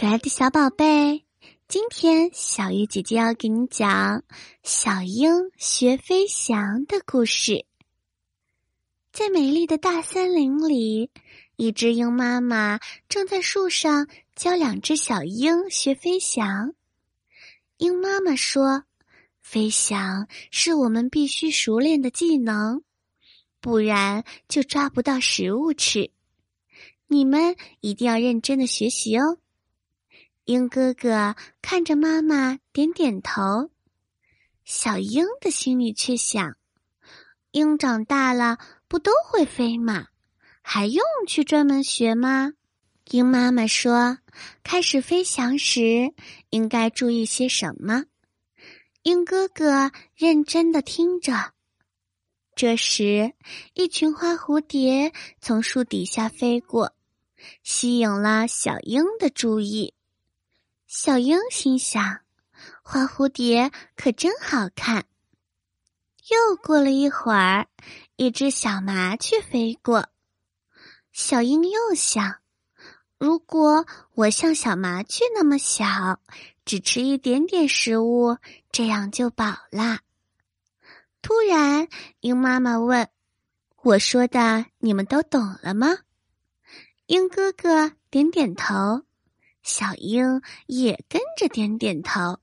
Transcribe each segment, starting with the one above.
可爱的小宝贝，今天小鱼姐姐要给你讲小鹰学飞翔的故事。在美丽的大森林里，一只鹰妈妈正在树上教两只小鹰学飞翔。鹰妈妈说：“飞翔是我们必须熟练的技能，不然就抓不到食物吃。你们一定要认真的学习哦。”鹰哥哥看着妈妈，点点头。小鹰的心里却想：鹰长大了不都会飞吗？还用去专门学吗？鹰妈妈说：“开始飞翔时应该注意些什么？”鹰哥哥认真的听着。这时，一群花蝴蝶从树底下飞过，吸引了小鹰的注意。小鹰心想：“花蝴蝶可真好看。”又过了一会儿，一只小麻雀飞过。小鹰又想：“如果我像小麻雀那么小，只吃一点点食物，这样就饱了。”突然，鹰妈妈问：“我说的你们都懂了吗？”鹰哥哥点点头。小鹰也跟着点点头，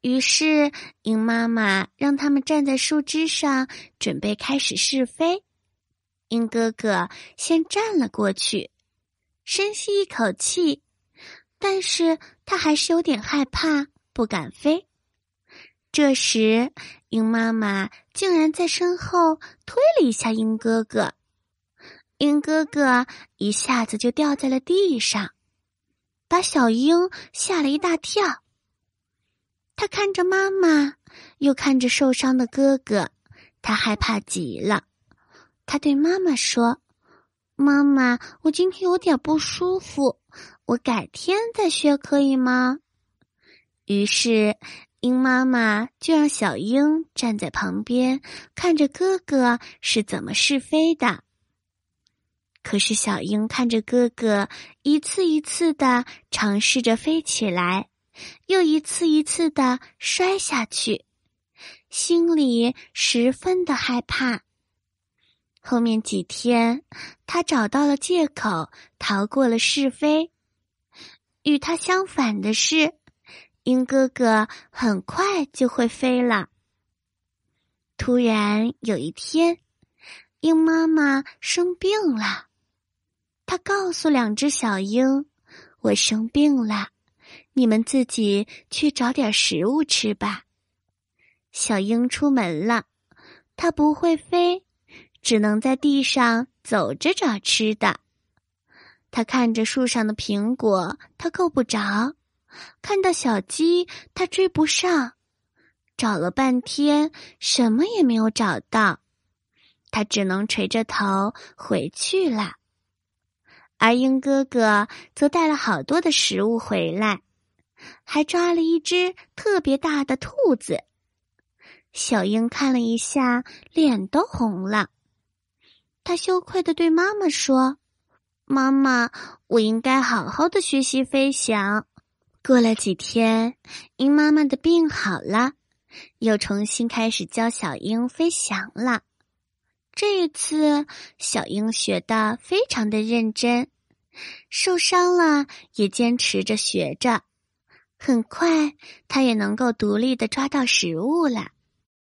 于是鹰妈妈让他们站在树枝上，准备开始试飞。鹰哥哥先站了过去，深吸一口气，但是他还是有点害怕，不敢飞。这时，鹰妈妈竟然在身后推了一下鹰哥哥，鹰哥哥一下子就掉在了地上。把小鹰吓了一大跳。他看着妈妈，又看着受伤的哥哥，他害怕极了。他对妈妈说：“妈妈，我今天有点不舒服，我改天再学可以吗？”于是，鹰妈妈就让小鹰站在旁边，看着哥哥是怎么试飞的。可是小鹰看着哥哥一次一次的尝试着飞起来，又一次一次的摔下去，心里十分的害怕。后面几天，他找到了借口逃过了试飞。与他相反的是，鹰哥哥很快就会飞了。突然有一天，鹰妈妈生病了。告诉两只小鹰：“我生病了，你们自己去找点食物吃吧。”小鹰出门了，它不会飞，只能在地上走着找吃的。它看着树上的苹果，它够不着；看到小鸡，它追不上。找了半天，什么也没有找到，它只能垂着头回去了。而鹰哥哥则带了好多的食物回来，还抓了一只特别大的兔子。小鹰看了一下，脸都红了。他羞愧的对妈妈说：“妈妈，我应该好好的学习飞翔。”过了几天，鹰妈妈的病好了，又重新开始教小鹰飞翔了。这一次，小鹰学的非常的认真，受伤了也坚持着学着。很快，他也能够独立的抓到食物了。